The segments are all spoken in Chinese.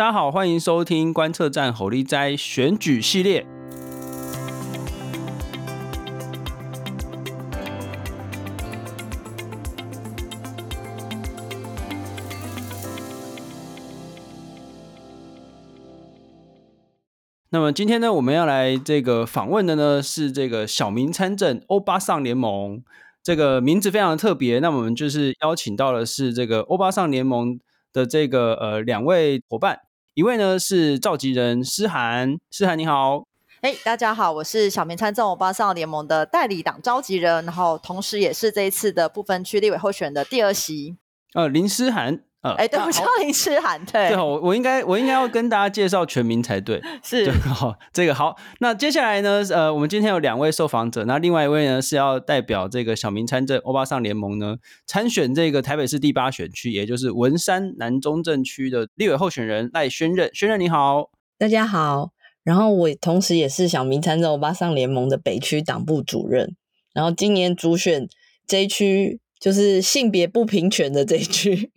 大家好，欢迎收听观测站侯立斋选举系列。那么今天呢，我们要来这个访问的呢是这个小明参政欧巴桑联盟，这个名字非常的特别。那我们就是邀请到的是这个欧巴桑联盟的这个呃两位伙伴。一位呢是召集人诗涵，诗涵你好，哎、大家好，我是小明参政我巴上联盟的代理党召集人，然后同时也是这一次的部分区立委候选人的第二席，呃林诗涵。呃，哎，对，我叫林诗涵，对，对，我我应该我应该要跟大家介绍全名才对，是，对，好，这个好，那接下来呢，呃，我们今天有两位受访者，那另外一位呢是要代表这个小明参政欧巴桑联盟呢参选这个台北市第八选区，也就是文山南中正区的立委候选人赖宣任，宣任你好，大家好，然后我同时也是小明参政欧巴桑联盟的北区党部主任，然后今年主选这一区就是性别不平权的这一区。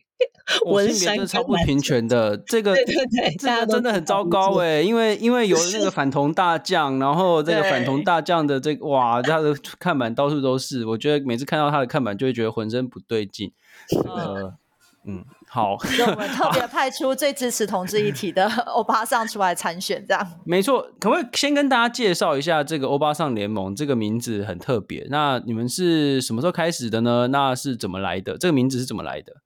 我性别是超不平权的，这个对对对，这个真的很糟糕哎，因为因为有那个 反同大将，然后这个反同大将的这个哇，他的看板到处都是，我觉得每次看到他的看板就会觉得浑身不对劲。呃，嗯，好，所以我们特别派出最支持同志一体的欧巴桑出来参选，这样。没错，可不可以先跟大家介绍一下这个欧巴桑联盟？这个名字很特别，那你们是什么时候开始的呢？那是怎么来的？这个名字是怎么来的？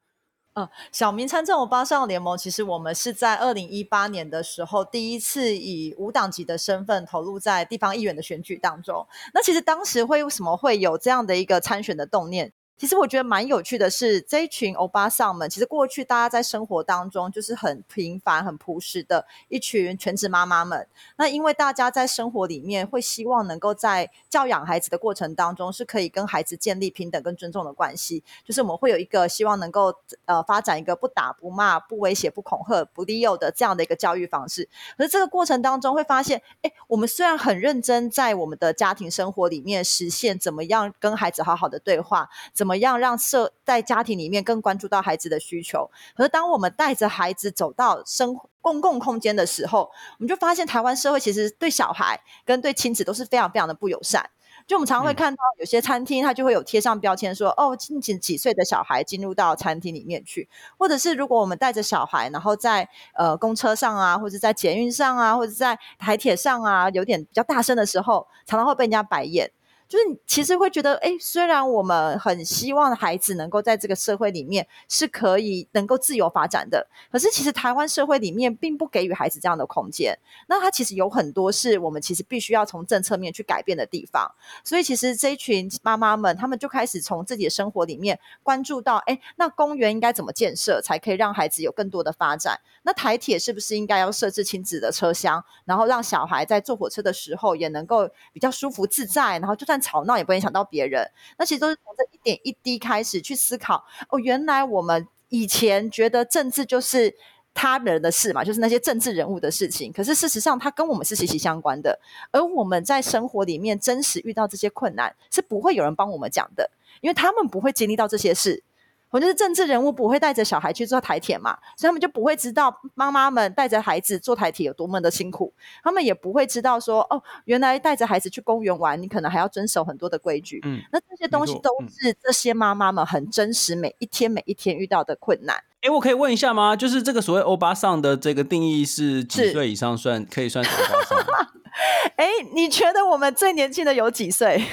嗯，小明参政我巴上联盟，其实我们是在二零一八年的时候，第一次以无党籍的身份投入在地方议员的选举当中。那其实当时会为什么会有这样的一个参选的动念？其实我觉得蛮有趣的是，这一群欧巴桑们，其实过去大家在生活当中就是很平凡、很朴实的一群全职妈妈们。那因为大家在生活里面会希望能够在教养孩子的过程当中，是可以跟孩子建立平等跟尊重的关系。就是我们会有一个希望能够呃发展一个不打不骂、不威胁、不恐吓、不利诱的这样的一个教育方式。可是这个过程当中会发现，哎，我们虽然很认真在我们的家庭生活里面实现怎么样跟孩子好好的对话，怎怎么样让社在家庭里面更关注到孩子的需求？可是当我们带着孩子走到生公共空间的时候，我们就发现台湾社会其实对小孩跟对亲子都是非常非常的不友善。就我们常常会看到有些餐厅，它就会有贴上标签说：“哦，近几几岁的小孩进入到餐厅里面去。”或者是如果我们带着小孩，然后在呃公车上啊，或者在捷运上啊，或者在台铁上啊，有点比较大声的时候，常常会被人家白眼。就是其实会觉得，哎，虽然我们很希望孩子能够在这个社会里面是可以能够自由发展的，可是其实台湾社会里面并不给予孩子这样的空间。那它其实有很多是我们其实必须要从政策面去改变的地方。所以其实这一群妈妈们，他们就开始从自己的生活里面关注到，哎，那公园应该怎么建设才可以让孩子有更多的发展？那台铁是不是应该要设置亲子的车厢，然后让小孩在坐火车的时候也能够比较舒服自在，然后就算吵闹也不会影响到别人，那其实都是从这一点一滴开始去思考。哦，原来我们以前觉得政治就是他人的事嘛，就是那些政治人物的事情。可是事实上，它跟我们是息息相关的。而我们在生活里面真实遇到这些困难，是不会有人帮我们讲的，因为他们不会经历到这些事。我就是政治人物不会带着小孩去坐台铁嘛，所以他们就不会知道妈妈们带着孩子坐台铁有多么的辛苦。他们也不会知道说，哦，原来带着孩子去公园玩，你可能还要遵守很多的规矩。嗯，那这些东西都是这些妈妈们很真实，每一天每一天遇到的困难。哎，我可以问一下吗？就是这个所谓欧巴桑的这个定义是几岁以上算可以算是欧巴桑？哎，你觉得我们最年轻的有几岁？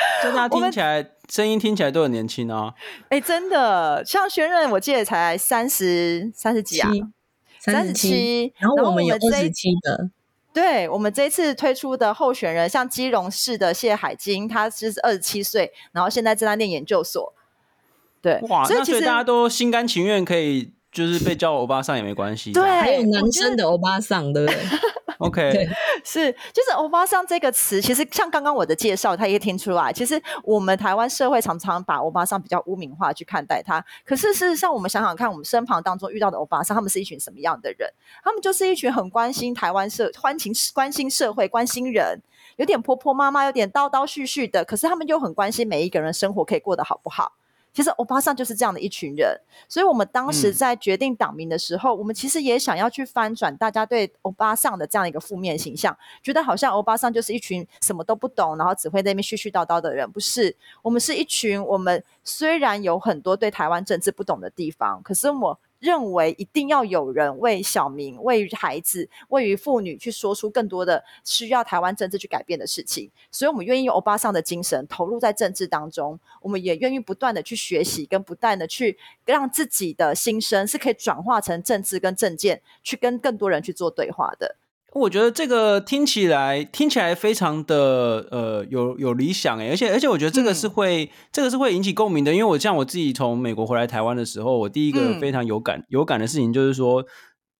就他听起来。声音听起来都很年轻啊！哎、欸，真的，像轩任，我记得才三十三十几啊，三十七。然后我们有二十七的，对，我们这一次推出的候选人，像基隆市的谢海金，他是二十七岁，然后现在正在念研究所。对，哇，所以其实大家都心甘情愿可以，就是被叫欧巴桑也没关系。对，还有男生的欧巴桑，对不对？OK，是，就是欧巴桑这个词，其实像刚刚我的介绍，他也听出来，其实我们台湾社会常常把欧巴桑比较污名化去看待他。可是事实上，我们想想看，我们身旁当中遇到的欧巴桑，他们是一群什么样的人？他们就是一群很关心台湾社、欢情关心社会、关心人，有点婆婆妈妈，有点叨叨絮絮的。可是他们又很关心每一个人生活可以过得好不好。其实欧巴桑就是这样的一群人，所以我们当时在决定党名的时候，嗯、我们其实也想要去翻转大家对欧巴桑的这样一个负面形象，觉得好像欧巴桑就是一群什么都不懂，然后只会在那边絮絮叨叨的人。不是，我们是一群，我们虽然有很多对台湾政治不懂的地方，可是我。认为一定要有人为小明、为孩子、为于妇女去说出更多的需要台湾政治去改变的事情，所以我们愿意用欧巴桑的精神投入在政治当中，我们也愿意不断的去学习，跟不断的去让自己的心声是可以转化成政治跟政见，去跟更多人去做对话的。我觉得这个听起来听起来非常的呃有有理想诶，而且而且我觉得这个是会、嗯、这个是会引起共鸣的，因为我像我自己从美国回来台湾的时候，我第一个非常有感、嗯、有感的事情就是说，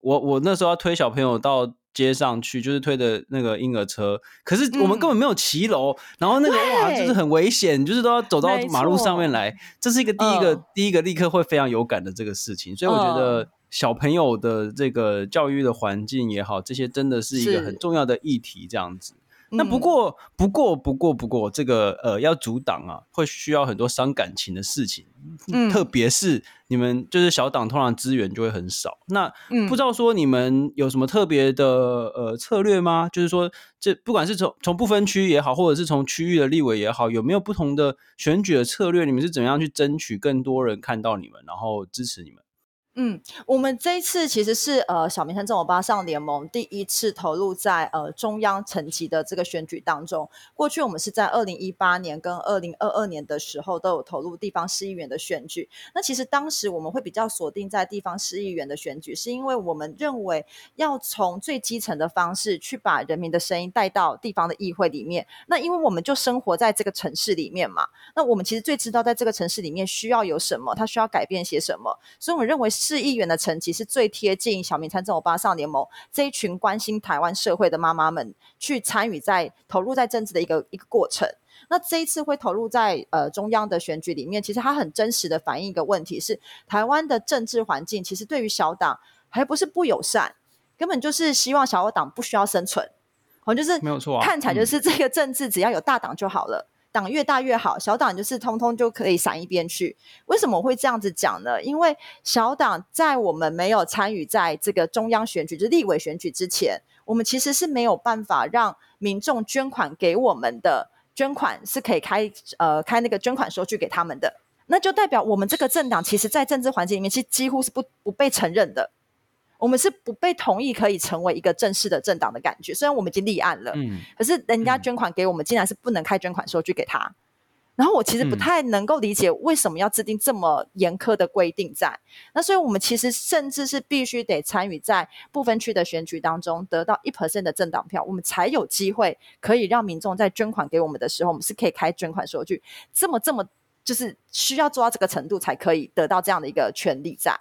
我我那时候要推小朋友到街上去，就是推的那个婴儿车，可是我们根本没有骑楼，嗯、然后那个哇就是很危险，就是都要走到马路上面来，这是一个第一个、嗯、第一个立刻会非常有感的这个事情，所以我觉得。嗯小朋友的这个教育的环境也好，这些真的是一个很重要的议题。这样子，那不过、嗯、不过不过不过，这个呃，要阻挡啊，会需要很多伤感情的事情。嗯，特别是你们就是小党，通常资源就会很少。那、嗯、不知道说你们有什么特别的呃策略吗？就是说，这不管是从从不分区也好，或者是从区域的立委也好，有没有不同的选举的策略？你们是怎么样去争取更多人看到你们，然后支持你们？嗯，我们这一次其实是呃小民参政欧巴上联盟第一次投入在呃中央层级的这个选举当中。过去我们是在二零一八年跟二零二二年的时候都有投入地方市议员的选举。那其实当时我们会比较锁定在地方市议员的选举，是因为我们认为要从最基层的方式去把人民的声音带到地方的议会里面。那因为我们就生活在这个城市里面嘛，那我们其实最知道在这个城市里面需要有什么，它需要改变些什么，所以我们认为。市议员的层级是最贴近小民参政欧巴少联盟这一群关心台湾社会的妈妈们去参与在投入在政治的一个一个过程。那这一次会投入在呃中央的选举里面，其实它很真实的反映一个问题是，台湾的政治环境其实对于小党还不是不友善，根本就是希望小党不需要生存，好像就是没有错，看起来就是这个政治只要有大党就好了。党越大越好，小党就是通通就可以闪一边去。为什么会这样子讲呢？因为小党在我们没有参与在这个中央选举，就立委选举之前，我们其实是没有办法让民众捐款给我们的，捐款是可以开呃开那个捐款收据给他们的，那就代表我们这个政党其实在政治环境里面其实几乎是不不被承认的。我们是不被同意可以成为一个正式的政党的感觉，虽然我们已经立案了，嗯，可是人家捐款给我们，竟然是不能开捐款收据给他。然后我其实不太能够理解为什么要制定这么严苛的规定在。那所以我们其实甚至是必须得参与在部分区的选举当中，得到一 percent 的政党票，我们才有机会可以让民众在捐款给我们的时候，我们是可以开捐款收据。这么这么就是需要做到这个程度，才可以得到这样的一个权利在。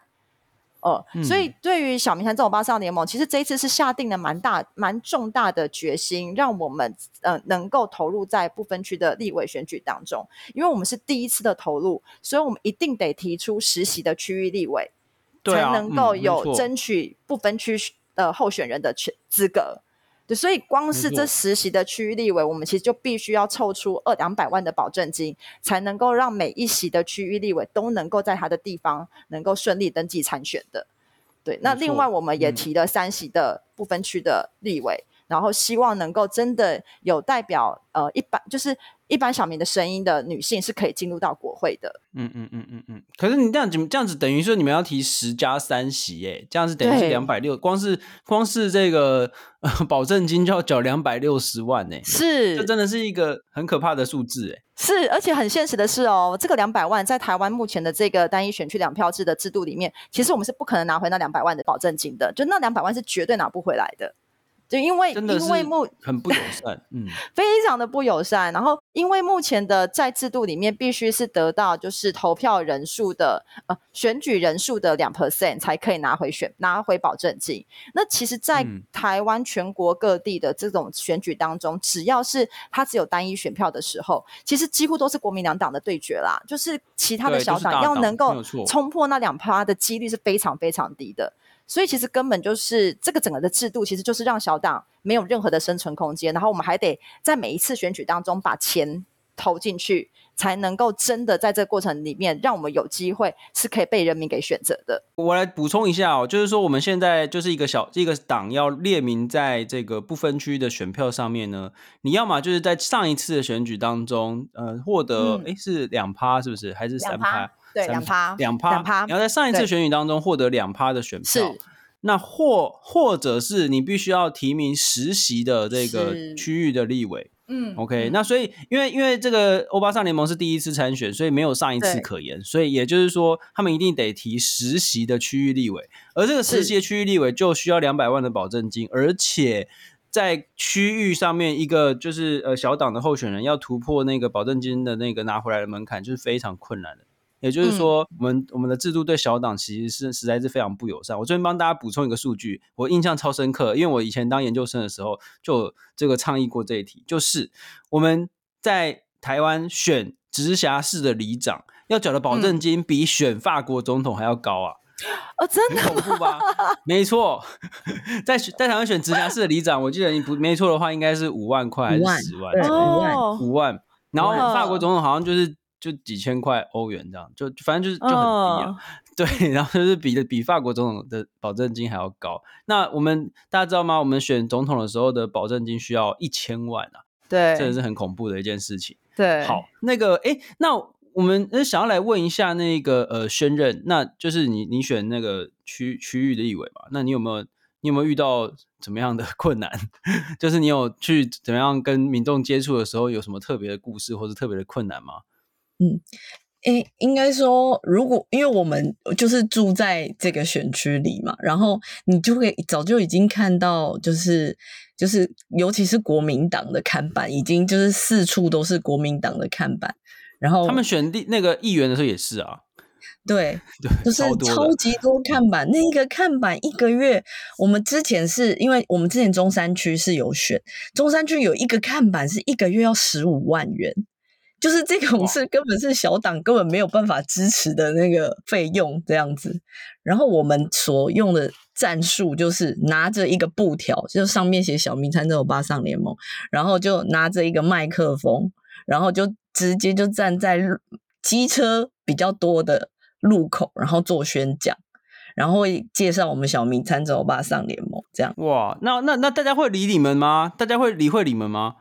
哦，所以对于小民参政欧巴上联盟，其实这一次是下定了蛮大、蛮重大的决心，让我们呃能够投入在不分区的立委选举当中。因为我们是第一次的投入，所以我们一定得提出实习的区域立委，才能够有争取不分区的候选人的权资格。对，所以光是这实习的区域立委，我们其实就必须要凑出二两百万的保证金，才能够让每一席的区域立委都能够在他的地方能够顺利登记参选的。对，那另外我们也提了三席的不分区的立委，嗯，然后希望能够真的有代表呃一般就是。一般小民的声音的女性是可以进入到国会的。嗯嗯嗯嗯嗯。可是你这样子这样子等于说你们要提十加三席，耶，这样子等于是两百六，光是光是这个呃保证金就要缴两百六十万，呢，是，这真的是一个很可怕的数字，哎。是，而且很现实的是哦，这个两百万在台湾目前的这个单一选区两票制的制度里面，其实我们是不可能拿回那两百万的保证金的，就那两百万是绝对拿不回来的。就因为因为目很不友善，嗯，非常的不友善。然后因为目前的在制度里面，必须是得到就是投票人数的呃选举人数的两 percent 才可以拿回选拿回保证金。那其实，在台湾全国各地的这种选举当中，只要是它只有单一选票的时候，其实几乎都是国民两党的对决啦。就是其他的小党要能够冲破那两趴的几率是非常非常低的。所以其实根本就是这个整个的制度，其实就是让小党没有任何的生存空间。然后我们还得在每一次选举当中把钱投进去。才能够真的在这个过程里面，让我们有机会是可以被人民给选择的。我来补充一下哦，就是说我们现在就是一个小一个党要列名在这个不分区的选票上面呢，你要么就是在上一次的选举当中，呃，获得哎、嗯、是两趴是不是？还是三趴？对，两趴，两趴，两趴。你要在上一次选举当中获得两趴的选票，是那或或者是你必须要提名实习的这个区域的立委。嗯，OK，嗯，那所以因为因为这个欧巴桑联盟是第一次参选，所以没有上一次可言，所以也就是说，他们一定得提实习的区域立委，而这个实习的区域立委就需要两百万的保证金，而且在区域上面，一个就是呃小党的候选人要突破那个保证金的那个拿回来的门槛，就是非常困难的。也就是说，我们我们的制度对小党其实是实在是非常不友善。我这边帮大家补充一个数据，我印象超深刻，因为我以前当研究生的时候就这个倡议过这一题，就是我们在台湾选直辖市的里长要缴的保证金比选法国总统还要高啊！哦，真的恐怖吧？没错，在在台湾选直辖市的里长，我记得你不没错的话，应该是五万块还是十万？五万，五万。然后法国总统好像就是。就几千块欧元这样，就反正就是就很低啊，oh. 对，然后就是比的比法国总统的保证金还要高。那我们大家知道吗？我们选总统的时候的保证金需要一千万啊，对，这是很恐怖的一件事情。对，好，那个，哎，那我们想要来问一下那个呃，宣任，那就是你你选那个区区域的立委嘛？那你有没有你有没有遇到怎么样的 困难？就是你有去怎么样跟民众接触的时候，有什么特别的故事或是特别的困难吗？嗯，诶，应该说，如果因为我们就是住在这个选区里嘛，然后你就会早就已经看到，就是就是，尤其是国民党的看板，已经就是四处都是国民党的看板。然后他们选地那个议员的时候也是啊，对，对，就是超级多看板。那个看板一个月，我们之前是因为我们之前中山区是有选，中山区有一个看板是一个月要十五万元。就是这种是根本是小党根本没有办法支持的那个费用这样子，然后我们所用的战术就是拿着一个布条，就上面写“小明参政欧巴上联盟”，然后就拿着一个麦克风，然后就直接就站在机车比较多的路口，然后做宣讲，然后会介绍我们小明参政欧巴上联盟这样。哇，那那那大家会理你们吗？大家会理会你们吗？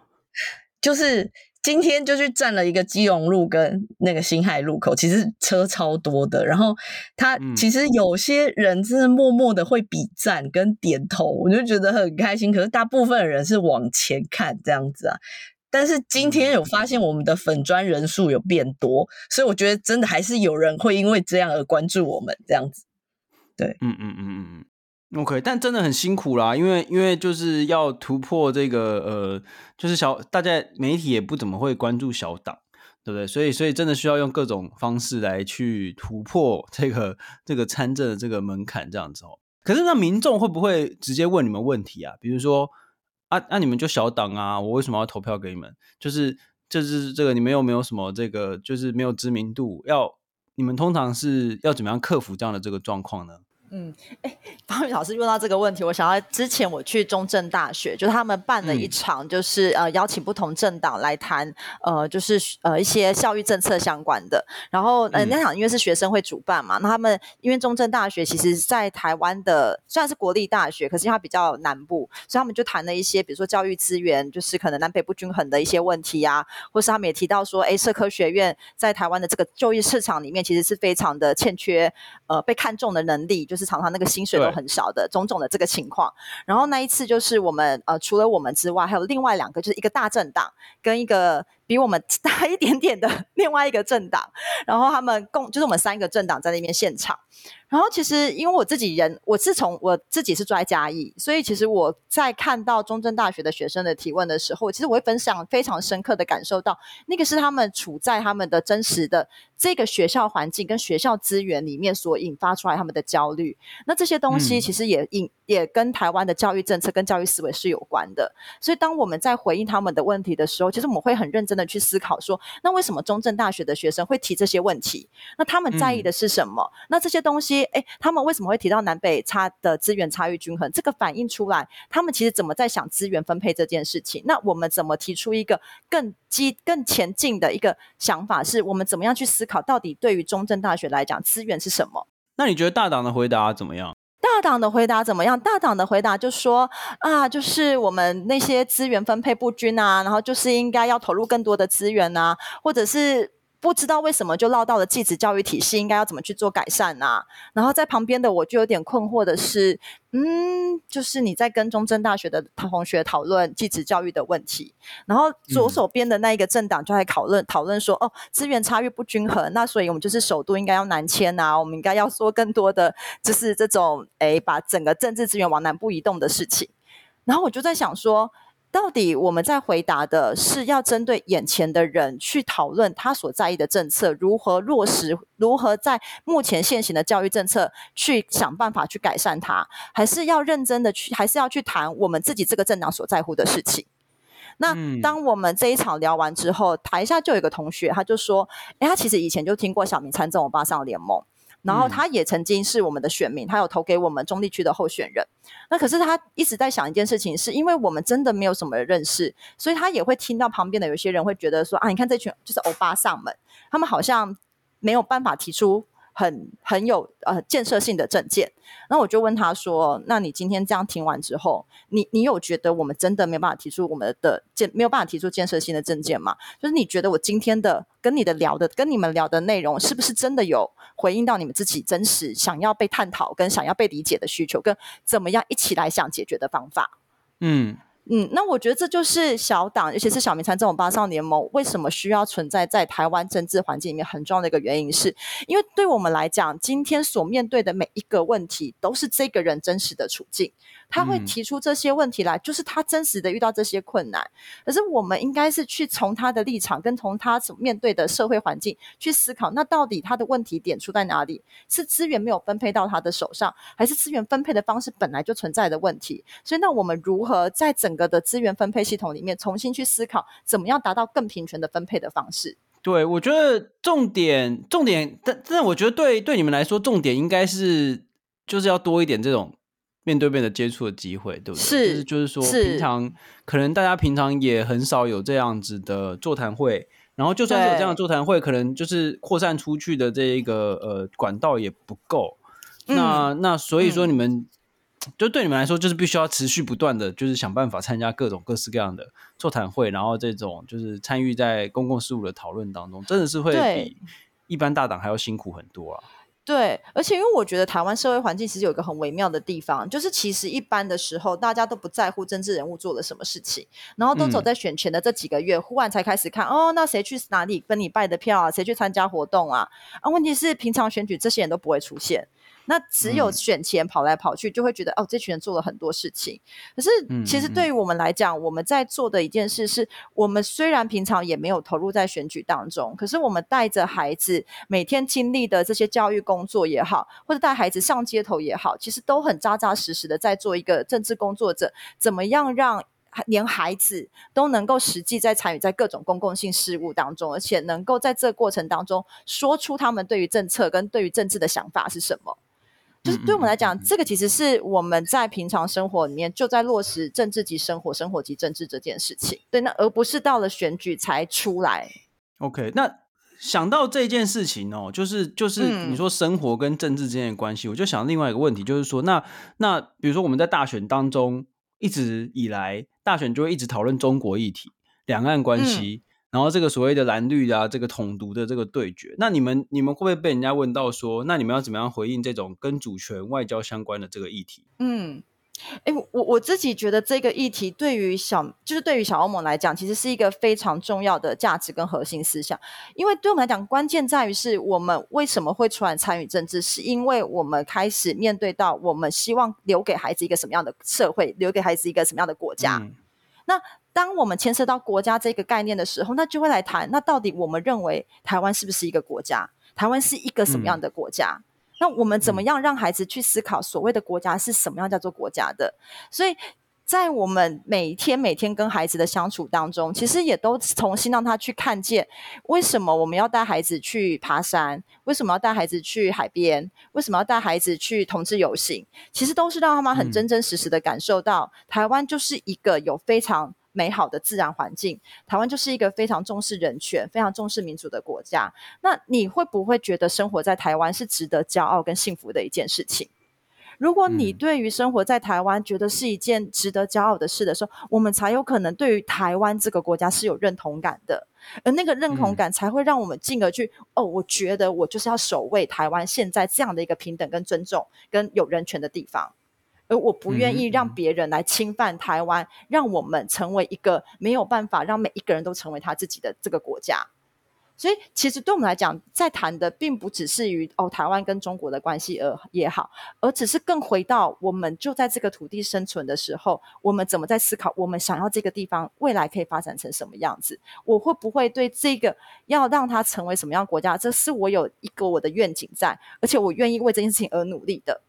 就是。今天就去站了一个基隆路跟那个新海路口，其实车超多的。然后他其实有些人真的默默的会比赞跟点头，我就觉得很开心。可是大部分的人是往前看这样子啊。但是今天有发现我们的粉砖人数有变多，所以我觉得真的还是有人会因为这样而关注我们这样子。对，嗯嗯嗯嗯嗯。OK，但真的很辛苦啦，因为因为就是要突破这个呃，就是小大家媒体也不怎么会关注小党，对不对？所以所以真的需要用各种方式来去突破这个这个参政的这个门槛，这样子哦。可是那民众会不会直接问你们问题啊？比如说啊，那、你们就小党啊，我为什么要投票给你们？就是就是这个你们有没有什么这个就是没有知名度？要你们通常是要怎么样克服这样的这个状况呢？嗯，哎，方宇老师问到这个问题，我想到之前我去中正大学，就是他们办了一场，就是、嗯、呃邀请不同政党来谈，呃，就是呃一些教育政策相关的。然后呃那场因为是学生会主办嘛，那他们因为中正大学其实在台湾的虽然是国立大学，可是因为它比较南部，所以他们就谈了一些，比如说教育资源，就是可能南北不均衡的一些问题啊，或是他们也提到说，哎，社科学院在台湾的这个就业市场里面，其实是非常的欠缺，呃，被看重的能力，就是常常那个薪水都很少的种种的这个情况，然后那一次就是我们呃除了我们之外，还有另外两个，就是一个大政党跟一个比我们 大一点点的另外一个政党，然后他们共就是我们三个政党在那边现场。然后其实因为我自己人，我自从我自己是住在嘉义，所以其实我在看到中正大学的学生的提问的时候，其实我会分享非常深刻的感受到，那个是他们处在他们的真实的这个学校环境跟学校资源里面所引发出来他们的焦虑。那这些东西其实也引也跟台湾的教育政策跟教育思维是有关的。所以当我们在回应他们的问题的时候，其实我们会很认真的去思考说，那为什么中正大学的学生会提这些问题？那他们在意的是什么？嗯、那这些东西，诶，他们为什么会提到南北差的资源差异均衡？这个反映出来，他们其实怎么在想资源分配这件事情？那我们怎么提出一个更激、更前进的一个想法？是我们怎么样去思考，到底对于中正大学来讲，资源是什么？那你觉得大党的回答怎么样？大党的回答怎么样？大党的回答就说啊，就是我们那些资源分配不均啊，然后就是应该要投入更多的资源啊，或者是。不知道为什么就落到了继子教育体系应该要怎么去做改善呢、啊？然后在旁边的我就有点困惑的是，嗯，就是你在跟中正大学的同学讨论继子教育的问题，然后左手边的那一个政党就在讨论讨论说，哦，资源差异不均衡，那所以我们就是首都应该要南迁啊，我们应该要说更多的就是这种，诶，把整个政治资源往南部移动的事情。然后我就在想说。到底我们在回答的是要针对眼前的人去讨论他所在意的政策如何落实，如何在目前现行的教育政策去想办法去改善它，还是要认真的去，还是要去谈我们自己这个政党所在乎的事情？那当我们这一场聊完之后，台下就有一个同学，他就说：“哎，他其实以前就听过小明参政欧巴上联盟。”然后他也曾经是我们的选民，他有投给我们中立区的候选人。那可是他一直在想一件事情，是因为我们真的没有什么认识，所以他也会听到旁边的有些人会觉得说啊，你看这群就是欧巴上门，他们好像没有办法提出。很很有呃建设性的政见，那我就问他说：“那你今天这样听完之后，你你有觉得我们真的没有办法提出我们的建没有办法提出建设性的政见吗？就是你觉得我今天的跟你的聊的跟你们聊的内容，是不是真的有回应到你们自己真实想要被探讨跟想要被理解的需求，跟怎么样一起来想解决的方法？”嗯。嗯，那我觉得这就是小党，尤其是小民参这种八少联盟，为什么需要存在在台湾政治环境里面很重要的一个原因，是因为对我们来讲，今天所面对的每一个问题，都是这个人真实的处境。他会提出这些问题来，就是他真实的遇到这些困难。可是我们应该是去从他的立场，跟从他所面对的社会环境去思考，那到底他的问题点出在哪里？是资源没有分配到他的手上，还是资源分配的方式本来就存在的问题？所以，那我们如何在整个的资源分配系统里面重新去思考，怎么样达到更平权的分配的方式？对，我觉得重点，重点，但但我觉得对对你们来说，重点应该是就是要多一点这种。面对面的接触的机会，对不对？是，就是就是说，平常可能大家平常也很少有这样子的座谈会，然后就算是有这样的座谈会，可能就是扩散出去的这一个呃管道也不够。嗯、那那所以说，你们、嗯、就对你们来说，就是必须要持续不断的就是想办法参加各种各式各样的座谈会，然后这种就是参与在公共事务的讨论当中，真的是会比一般大党还要辛苦很多啊。对，而且因为我觉得台湾社会环境其实有一个很微妙的地方，就是其实一般的时候大家都不在乎政治人物做了什么事情，然后都走在选前的这几个月，嗯、忽然才开始看哦，那谁去哪里跟你拜的票啊？谁去参加活动啊？啊，问题是平常选举这些人都不会出现。那只有选前跑来跑去，就会觉得、嗯、哦，这群人做了很多事情。可是其实对于我们来讲，我们在做的一件事是，我们虽然平常也没有投入在选举当中，可是我们带着孩子每天经历的这些教育工作也好，或者带孩子上街头也好，其实都很扎扎实实的在做一个政治工作者。怎么样让连孩子都能够实际在参与在各种公共性事务当中，而且能够在这过程当中说出他们对于政策跟对于政治的想法是什么？就是对我们来讲，这个其实是我们在平常生活里面就在落实政治及生活，生活及政治这件事情。对，那而不是到了选举才出来。OK，那想到这件事情哦，就是就是你说生活跟政治之间的关系，嗯、我就想另外一个问题，就是说，那那比如说我们在大选当中一直以来，大选就会一直讨论中国议题、两岸关系。嗯然后这个所谓的蓝绿啊，这个统独的这个对决，那你们你们会不会被人家问到说，那你们要怎么样回应这种跟主权外交相关的这个议题？嗯，哎，我我自己觉得这个议题对于小就是对于小欧盟来讲，其实是一个非常重要的价值跟核心思想，因为对我们来讲，关键在于是我们为什么会出来参与政治，是因为我们开始面对到我们希望留给孩子一个什么样的社会，留给孩子一个什么样的国家。嗯、那当我们牵涉到国家这个概念的时候，那就会来谈，那到底我们认为台湾是不是一个国家？台湾是一个什么样的国家？嗯、那我们怎么样让孩子去思考所谓的国家是什么样叫做国家的？所以。在我们每天每天跟孩子的相处当中，其实也都重新让他去看见，为什么我们要带孩子去爬山？为什么要带孩子去海边？为什么要带孩子去同志游行？其实都是让他们很真真实实的感受到，嗯、台湾就是一个有非常美好的自然环境，台湾就是一个非常重视人权、非常重视民主的国家。那你会不会觉得生活在台湾是值得骄傲跟幸福的一件事情？如果你对于生活在台湾觉得是一件值得骄傲的事的时候，我们才有可能对于台湾这个国家是有认同感的，而那个认同感才会让我们进而去哦，我觉得我就是要守卫台湾现在这样的一个平等跟尊重跟有人权的地方，而我不愿意让别人来侵犯台湾，让我们成为一个没有办法让每一个人都成为他自己的这个国家。所以，其实对我们来讲，在谈的并不只是于哦台湾跟中国的关系而也好，而只是更回到我们就在这个土地生存的时候，我们怎么在思考我们想要这个地方未来可以发展成什么样子？我会不会对这个要让它成为什么样国家？这是我有一个我的愿景在，而且我愿意为这件事情而努力的。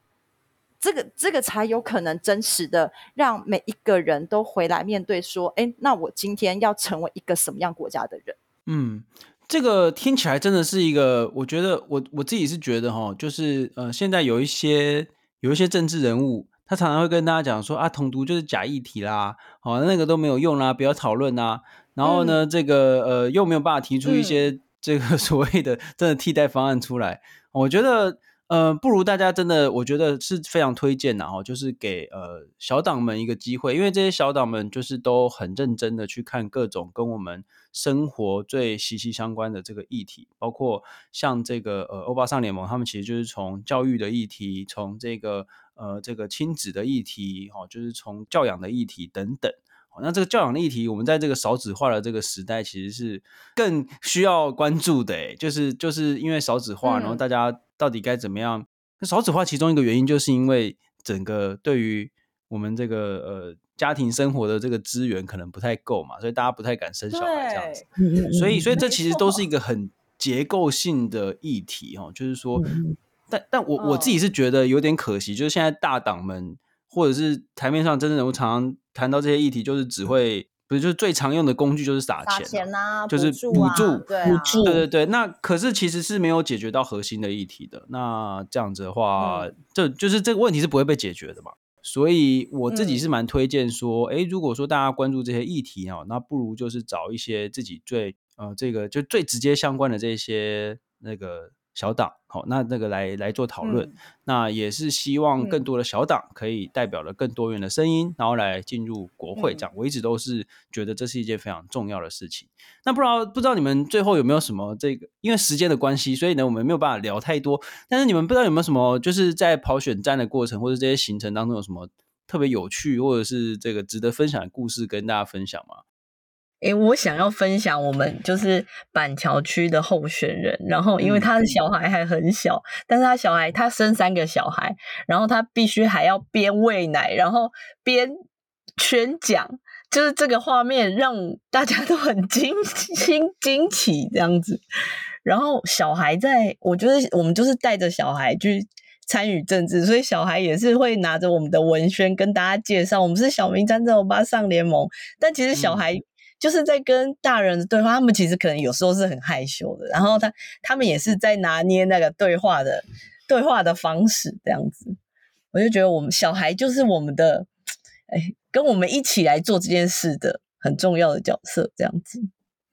这个这个才有可能真实的让每一个人都回来面对说，哎，那我今天要成为一个什么样国家的人？嗯。这个听起来真的是一个，我觉得我我自己是觉得哈，就是呃，现在有一些有一些政治人物，他常常会跟大家讲说啊，统独就是假议题啦，哦，那个都没有用啦，不要讨论啦。然后呢，嗯、这个呃，又没有办法提出一些这个 所谓的真的替代方案出来。嗯、我觉得呃，不如大家真的，我觉得是非常推荐的哈，就是给呃小党们一个机会，因为这些小党们就是都很认真的去看各种跟我们。生活最息息相关的这个议题，包括像这个呃欧巴桑联盟，他们其实就是从教育的议题，从这个呃这个亲子的议题，哈、哦，就是从教养的议题等等。哦、那这个教养的议题，我们在这个少子化的这个时代，其实是更需要关注的。诶，就是就是因为少子化，然后大家到底该怎么样？那、嗯、少子化其中一个原因，就是因为整个对于我们这个呃。家庭生活的这个资源可能不太够嘛，所以大家不太敢生小孩这样子。所以，所以这其实都是一个很结构性的议题哈，就是说，但但我我自己是觉得有点可惜，就是现在大党们或者是台面上真正人物常常谈到这些议题，就是只会不是就是最常用的工具就是撒钱，撒钱啊，就是补助，补助，对对对。那可是其实是没有解决到核心的议题的。那这样子的话，这就是这个问题是不会被解决的嘛。所以我自己是蛮推荐说，哎、嗯，如果说大家关注这些议题哦，那不如就是找一些自己最呃这个就最直接相关的这些那个。小党，好，那那个来来做讨论，嗯、那也是希望更多的小党可以代表了更多元的声音，嗯、然后来进入国会。这样，我一直都是觉得这是一件非常重要的事情。那不知道不知道你们最后有没有什么这个？因为时间的关系，所以呢，我们没有办法聊太多。但是你们不知道有没有什么，就是在跑选战的过程或者这些行程当中有什么特别有趣或者是这个值得分享的故事跟大家分享吗？诶，我想要分享我们就是板桥区的候选人，然后因为他的小孩还很小，但是他小孩他生三个小孩，然后他必须还要边喂奶，然后边宣讲，就是这个画面让大家都很惊惊惊奇这样子。然后小孩在，我觉得我们就是带着小孩去参与政治，所以小孩也是会拿着我们的文宣跟大家介绍，我们是小明参政欧巴上联盟，但其实小孩。就是在跟大人的对话，他们其实可能有时候是很害羞的，然后他他们也是在拿捏那个对话的对话的方式这样子。我就觉得我们小孩就是我们的，哎，跟我们一起来做这件事的很重要的角色这样子。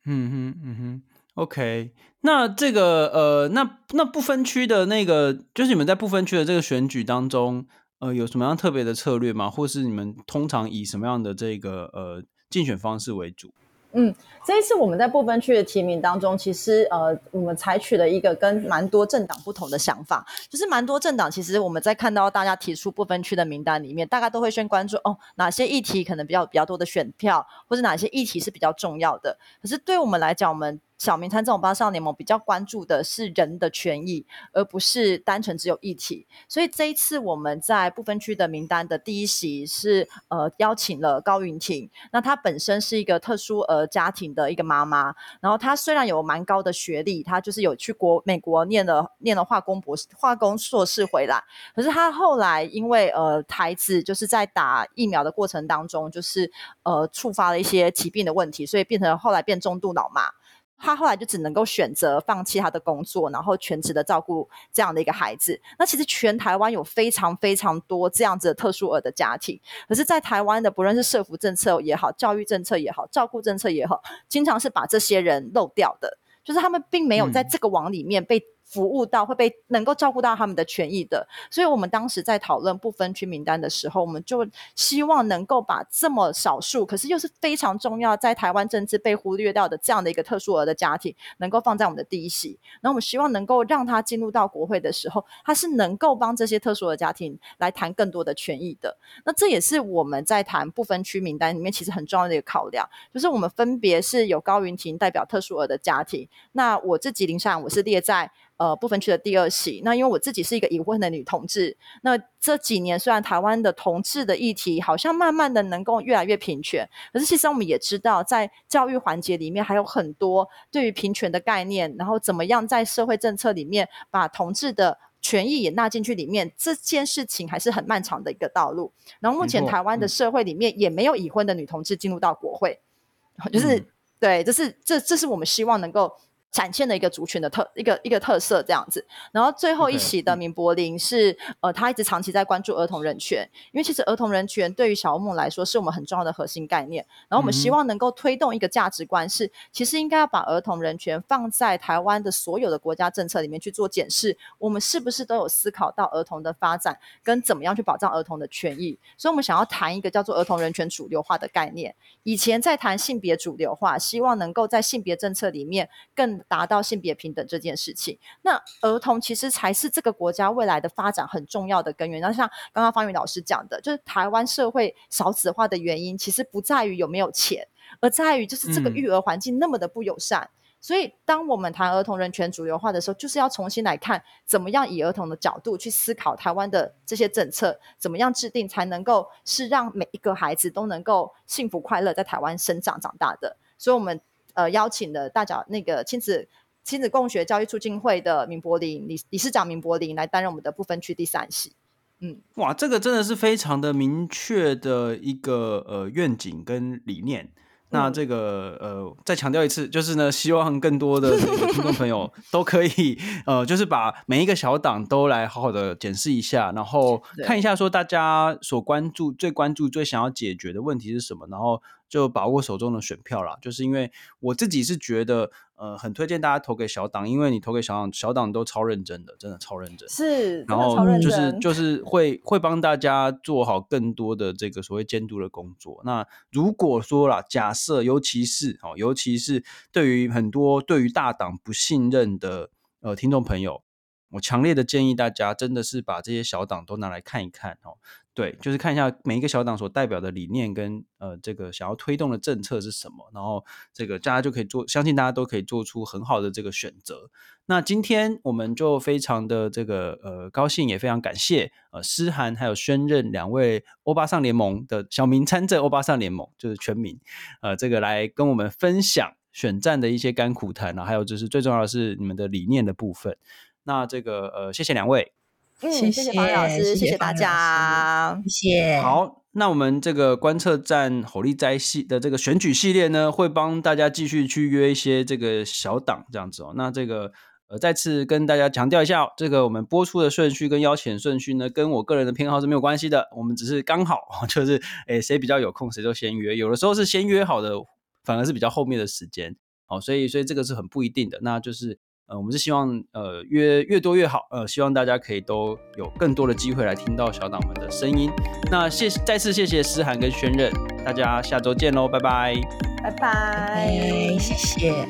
嗯哼嗯哼，OK。那这个呃，那那不分区的那个，就是你们在不分区的这个选举当中，呃，有什么样特别的策略吗？或是你们通常以什么样的这个呃？竞选方式为主。嗯，这一次我们在部分区的提名当中，其实呃，我们采取了一个跟蛮多政党不同的想法，就是蛮多政党其实我们在看到大家提出部分区的名单里面，大概都会先关注哦，哪些议题可能比较比较多的选票，或者哪些议题是比较重要的。可是对我们来讲，我们小明参这种巴少联盟比较关注的是人的权益，而不是单纯只有议题。所以这一次我们在不分区的名单的第一席是呃邀请了高云婷。那她本身是一个特殊儿家庭的一个妈妈，然后她虽然有蛮高的学历，她就是有去国美国念了念了化工博士、化工硕士回来，可是她后来因为呃孩子就是在打疫苗的过程当中，就是呃触发了一些疾病的问题，所以变成后来变中度脑麻。他后来就只能够选择放弃他的工作，然后全职的照顾这样的一个孩子。那其实全台湾有非常非常多这样子的特殊儿的家庭，可是，在台湾的不论是社福政策也好，教育政策也好，照顾政策也好，经常是把这些人漏掉的，就是他们并没有在这个网里面被。服务到会被能够照顾到他们的权益的，所以我们当时在讨论不分区名单的时候，我们就希望能够把这么少数，可是又是非常重要，在台湾政治被忽略掉的这样的一个特殊儿的家庭，能够放在我们的第一席。然后我们希望能够让他进入到国会的时候，他是能够帮这些特殊的家庭来谈更多的权益的。那这也是我们在谈不分区名单里面其实很重要的一个考量，就是我们分别是有高云婷代表特殊儿的家庭，那我自己林善我是列在。呃，不分区的第二席。那因为我自己是一个已婚的女同志，那这几年虽然台湾的同志的议题好像慢慢的能够越来越平权，可是其实我们也知道，在教育环节里面还有很多对于平权的概念，然后怎么样在社会政策里面把同志的权益也纳进去里面，这件事情还是很漫长的一个道路。然后目前台湾的社会里面也没有已婚的女同志进入到国会，嗯、就是对，这是这这是我们希望能够。展现的一个族群的特一个一个特色这样子，然后最后一席的明柏林是、okay. 呃，他一直长期在关注儿童人权，因为其实儿童人权对于小木来说是我们很重要的核心概念。然后我们希望能够推动一个价值观是，其实应该要把儿童人权放在台湾的所有的国家政策里面去做检视，我们是不是都有思考到儿童的发展跟怎么样去保障儿童的权益？所以，我们想要谈一个叫做儿童人权主流化的概念。以前在谈性别主流化，希望能够在性别政策里面更达到性别平等这件事情，那儿童其实才是这个国家未来的发展很重要的根源。那像刚刚方宇老师讲的，就是台湾社会少子化的原因，其实不在于有没有钱，而在于就是这个育儿环境那么的不友善。嗯。所以，当我们谈儿童人权主流化的时候，就是要重新来看，怎么样以儿童的角度去思考台湾的这些政策，怎么样制定才能够是让每一个孩子都能够幸福快乐在台湾生长长大的。所以，我们。呃，邀请了大脚那个亲子亲子共学教育促进会的明柏林理理事长明柏林来担任我们的不分区第三席。嗯，哇，这个真的是非常的明确的一个呃愿景跟理念。那这个呃，再强调一次，就是呢，希望更多的这个听众朋友 都可以呃，就是把每一个小党都来好好的检视一下，然后看一下说大家所关注、最关注、最想要解决的问题是什么，然后。就把握手中的选票啦，就是因为我自己是觉得，呃，很推荐大家投给小党，因为你投给小党，小党都超认真的，真的超认真。是，然后就是就是会会帮大家做好更多的这个所谓监督的工作。那如果说啦，假设尤其是哦，尤其是对于很多对于大党不信任的呃听众朋友，我强烈的建议大家真的是把这些小党都拿来看一看哦。对，就是看一下每一个小党所代表的理念跟呃这个想要推动的政策是什么，然后这个大家就可以做，相信大家都可以做出很好的这个选择。那今天我们就非常的这个呃高兴，也非常感谢呃诗涵还有轩任两位欧巴桑联盟的小民参政欧巴桑联盟就是全民呃这个来跟我们分享选战的一些甘苦谈啊，还有就是最重要的是你们的理念的部分。那这个呃谢谢两位。嗯，谢谢芳芸老师，谢谢大家，谢谢。好，那我们这个观测站火力灾系的这个选举系列呢，会帮大家继续去约一些这个小党这样子哦。那这个呃，再次跟大家强调一下，这个我们播出的顺序跟邀请顺序呢，跟我个人的偏好是没有关系的。我们只是刚好 就是，诶，谁比较有空，谁就先约。有的时候是先约好的，反而是比较后面的时间哦。所以，所以这个是很不一定的。那就是。呃，我们是希望呃越越多越好，呃，希望大家可以都有更多的机会来听到小党们的声音。那谢再次谢谢诗涵跟轩任，大家下周见喽，拜拜，拜拜，谢谢。